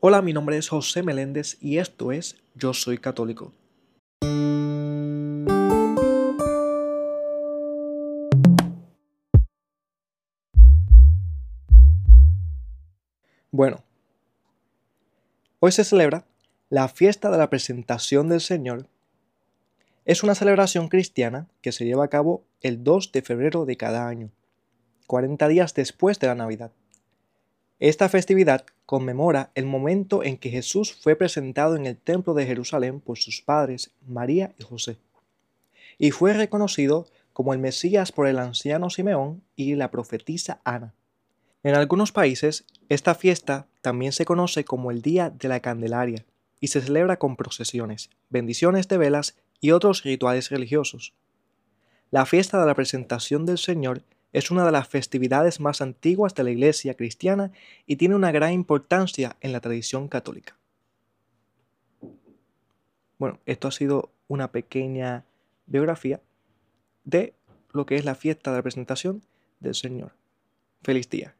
Hola, mi nombre es José Meléndez y esto es Yo Soy Católico. Bueno, hoy se celebra la fiesta de la presentación del Señor. Es una celebración cristiana que se lleva a cabo el 2 de febrero de cada año, 40 días después de la Navidad. Esta festividad conmemora el momento en que Jesús fue presentado en el templo de Jerusalén por sus padres María y José, y fue reconocido como el Mesías por el anciano Simeón y la profetisa Ana. En algunos países, esta fiesta también se conoce como el Día de la Candelaria y se celebra con procesiones, bendiciones de velas y otros rituales religiosos. La fiesta de la presentación del Señor es una de las festividades más antiguas de la Iglesia cristiana y tiene una gran importancia en la tradición católica. Bueno, esto ha sido una pequeña biografía de lo que es la fiesta de la presentación del Señor. Feliz día.